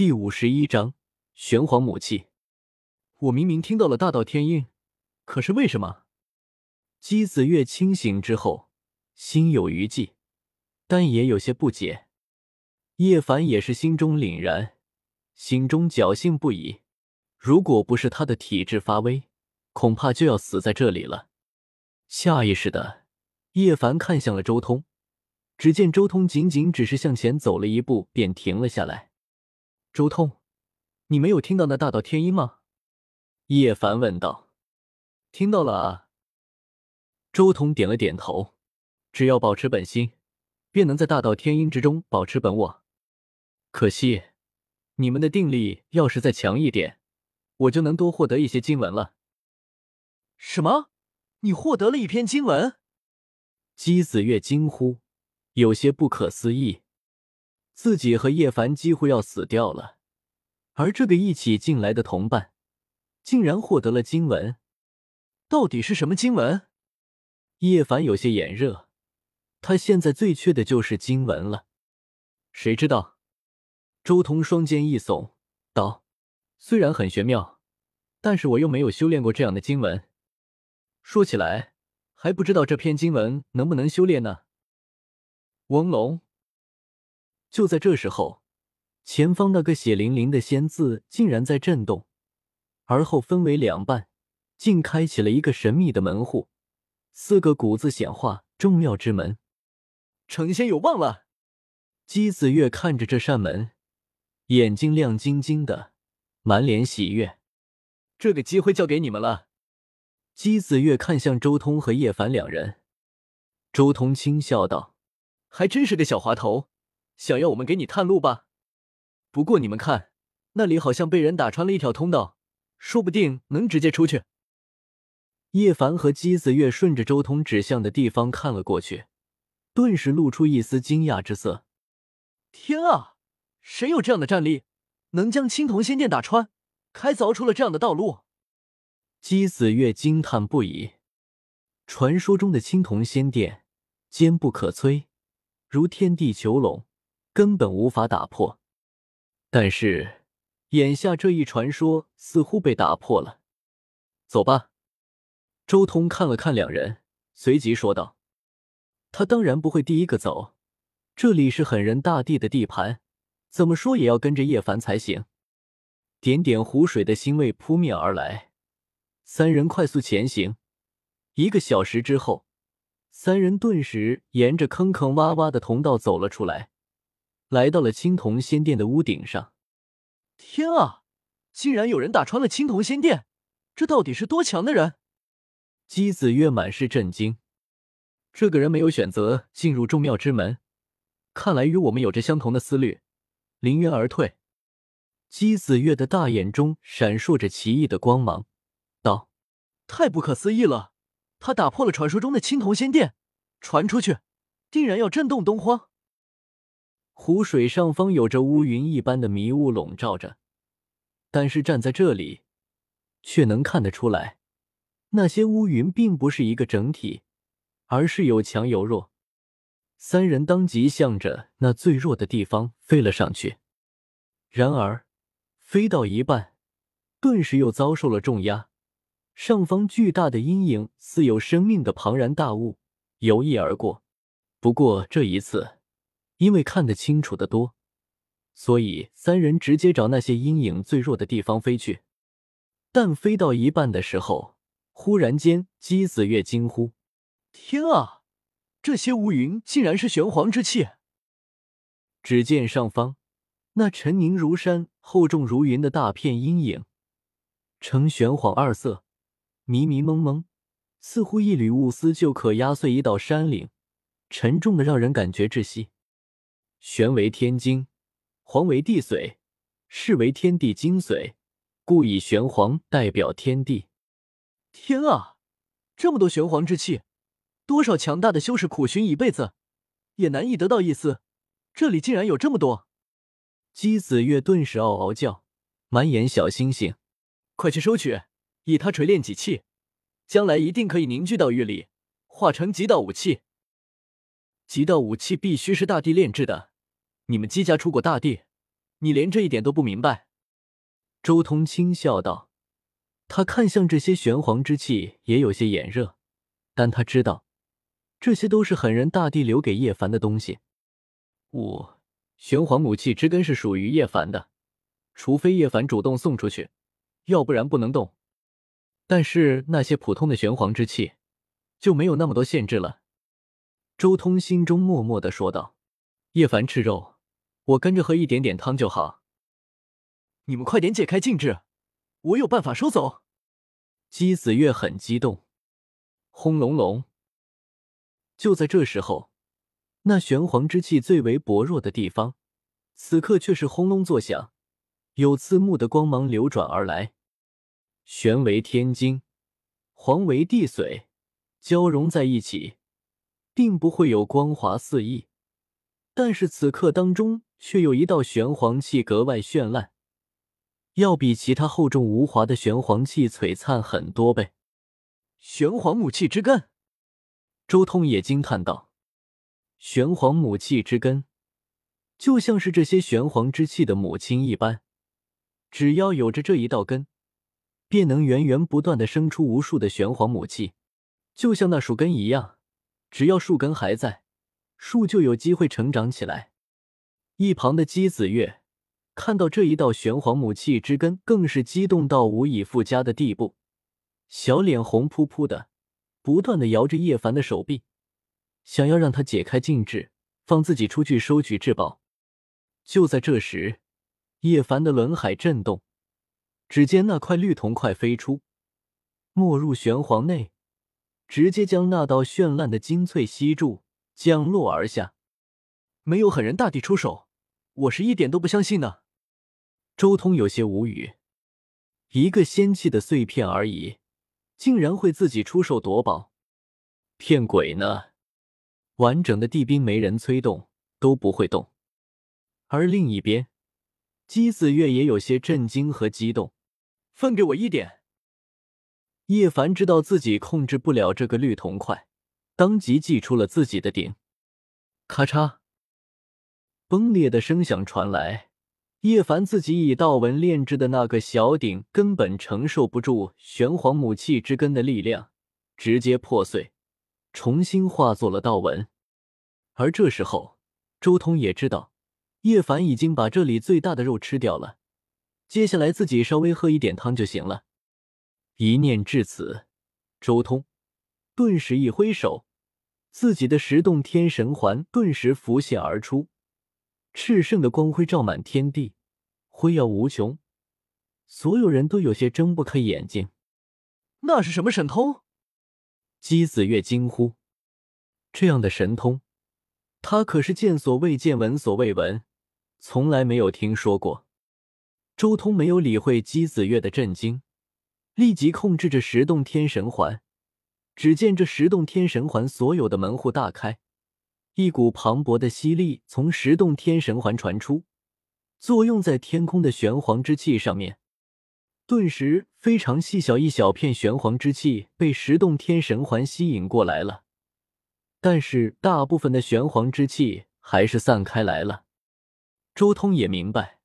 第五十一章玄黄母气。我明明听到了大道天音，可是为什么？姬子月清醒之后，心有余悸，但也有些不解。叶凡也是心中凛然，心中侥幸不已。如果不是他的体质发威，恐怕就要死在这里了。下意识的，叶凡看向了周通，只见周通仅仅只是向前走了一步，便停了下来。周通，你没有听到那大道天音吗？叶凡问道。听到了啊。周通点了点头。只要保持本心，便能在大道天音之中保持本我。可惜，你们的定力要是再强一点，我就能多获得一些经文了。什么？你获得了一篇经文？姬子月惊呼，有些不可思议。自己和叶凡几乎要死掉了，而这个一起进来的同伴，竟然获得了经文。到底是什么经文？叶凡有些眼热，他现在最缺的就是经文了。谁知道？周通双肩一耸，道：“虽然很玄妙，但是我又没有修炼过这样的经文。说起来，还不知道这篇经文能不能修炼呢。”翁龙。就在这时候，前方那个血淋淋的仙字竟然在震动，而后分为两半，竟开启了一个神秘的门户。四个古字显化，众妙之门，成仙有望了。姬子月看着这扇门，眼睛亮晶晶的，满脸喜悦。这个机会交给你们了。姬子月看向周通和叶凡两人，周通轻笑道：“还真是个小滑头。”想要我们给你探路吧？不过你们看，那里好像被人打穿了一条通道，说不定能直接出去。叶凡和姬子月顺着周通指向的地方看了过去，顿时露出一丝惊讶之色。天啊，谁有这样的战力，能将青铜仙殿打穿，开凿出了这样的道路？姬子月惊叹不已。传说中的青铜仙殿，坚不可摧，如天地囚笼。根本无法打破，但是眼下这一传说似乎被打破了。走吧，周通看了看两人，随即说道：“他当然不会第一个走，这里是狠人大帝的地盘，怎么说也要跟着叶凡才行。”点点湖水的腥味扑面而来，三人快速前行。一个小时之后，三人顿时沿着坑坑洼洼的通道走了出来。来到了青铜仙殿的屋顶上，天啊！竟然有人打穿了青铜仙殿，这到底是多强的人？姬子月满是震惊。这个人没有选择进入众妙之门，看来与我们有着相同的思虑，临渊而退。姬子月的大眼中闪烁着奇异的光芒，道：“太不可思议了！他打破了传说中的青铜仙殿，传出去，定然要震动东荒。”湖水上方有着乌云一般的迷雾笼罩着，但是站在这里，却能看得出来，那些乌云并不是一个整体，而是有强有弱。三人当即向着那最弱的地方飞了上去，然而飞到一半，顿时又遭受了重压。上方巨大的阴影似有生命的庞然大物游弋而过，不过这一次。因为看得清楚的多，所以三人直接找那些阴影最弱的地方飞去。但飞到一半的时候，忽然间，姬子月惊呼：“天啊！这些乌云竟然是玄黄之气！”只见上方那沉凝如山、厚重如云的大片阴影，呈玄黄二色，迷迷蒙蒙，似乎一缕雾丝就可压碎一道山岭，沉重的让人感觉窒息。玄为天精，黄为地髓，是为天地精髓，故以玄黄代表天地。天啊，这么多玄黄之气，多少强大的修士苦寻一辈子，也难以得到一丝。这里竟然有这么多！姬子月顿时嗷嗷叫，满眼小星星。快去收取，以它锤炼几气，将来一定可以凝聚到玉里，化成极道武器。极道武器必须是大地炼制的。你们姬家出过大帝，你连这一点都不明白？周通轻笑道。他看向这些玄黄之气，也有些眼热，但他知道，这些都是狠人大帝留给叶凡的东西。五玄黄母气之根是属于叶凡的，除非叶凡主动送出去，要不然不能动。但是那些普通的玄黄之气，就没有那么多限制了。周通心中默默的说道：“叶凡吃肉，我跟着喝一点点汤就好。你们快点解开禁制。”我有办法收走。姬子月很激动。轰隆隆！就在这时候，那玄黄之气最为薄弱的地方，此刻却是轰隆作响，有刺目的光芒流转而来。玄为天经，黄为地髓，交融在一起，并不会有光华四溢，但是此刻当中却有一道玄黄气格外绚烂。要比其他厚重无华的玄黄气璀璨很多倍。玄黄母气之根，周通也惊叹道：“玄黄母气之根，就像是这些玄黄之气的母亲一般，只要有着这一道根，便能源源不断的生出无数的玄黄母气，就像那树根一样，只要树根还在，树就有机会成长起来。”一旁的姬子月。看到这一道玄黄母气之根，更是激动到无以复加的地步，小脸红扑扑的，不断的摇着叶凡的手臂，想要让他解开禁制，放自己出去收取至宝。就在这时，叶凡的轮海震动，只见那块绿铜块飞出，没入玄黄内，直接将那道绚烂的金翠吸住，降落而下。没有狠人大帝出手，我是一点都不相信呢。周通有些无语，一个仙气的碎片而已，竟然会自己出手夺宝，骗鬼呢！完整的地兵没人催动都不会动。而另一边，姬子月也有些震惊和激动，分给我一点。叶凡知道自己控制不了这个绿铜块，当即祭出了自己的鼎，咔嚓，崩裂的声响传来。叶凡自己以道纹炼制的那个小鼎根本承受不住玄黄母气之根的力量，直接破碎，重新化作了道纹。而这时候，周通也知道叶凡已经把这里最大的肉吃掉了，接下来自己稍微喝一点汤就行了。一念至此，周通顿时一挥手，自己的十洞天神环顿时浮现而出。炽盛的光辉照满天地，辉耀无穷，所有人都有些睁不开眼睛。那是什么神通？姬子月惊呼：“这样的神通，他可是见所未见、闻所未闻，从来没有听说过。”周通没有理会姬子月的震惊，立即控制着十洞天神环。只见这十洞天神环所有的门户大开。一股磅礴的吸力从十洞天神环传出，作用在天空的玄黄之气上面。顿时，非常细小一小片玄黄之气被十洞天神环吸引过来了。但是，大部分的玄黄之气还是散开来了。周通也明白，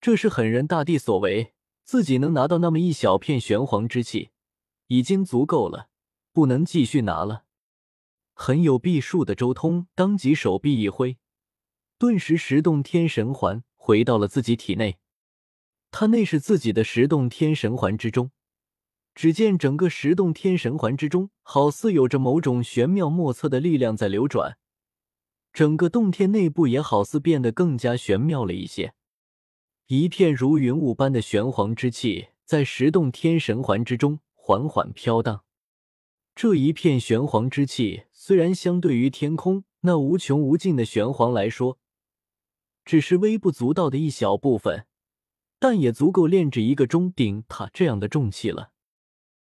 这是狠人大帝所为，自己能拿到那么一小片玄黄之气，已经足够了，不能继续拿了。很有避数的周通当即手臂一挥，顿时十洞天神环回到了自己体内。他内是自己的十洞天神环之中，只见整个十洞天神环之中，好似有着某种玄妙莫测的力量在流转，整个洞天内部也好似变得更加玄妙了一些。一片如云雾般的玄黄之气在十洞天神环之中缓缓飘荡。这一片玄黄之气，虽然相对于天空那无穷无尽的玄黄来说，只是微不足道的一小部分，但也足够炼制一个钟鼎塔这样的重器了。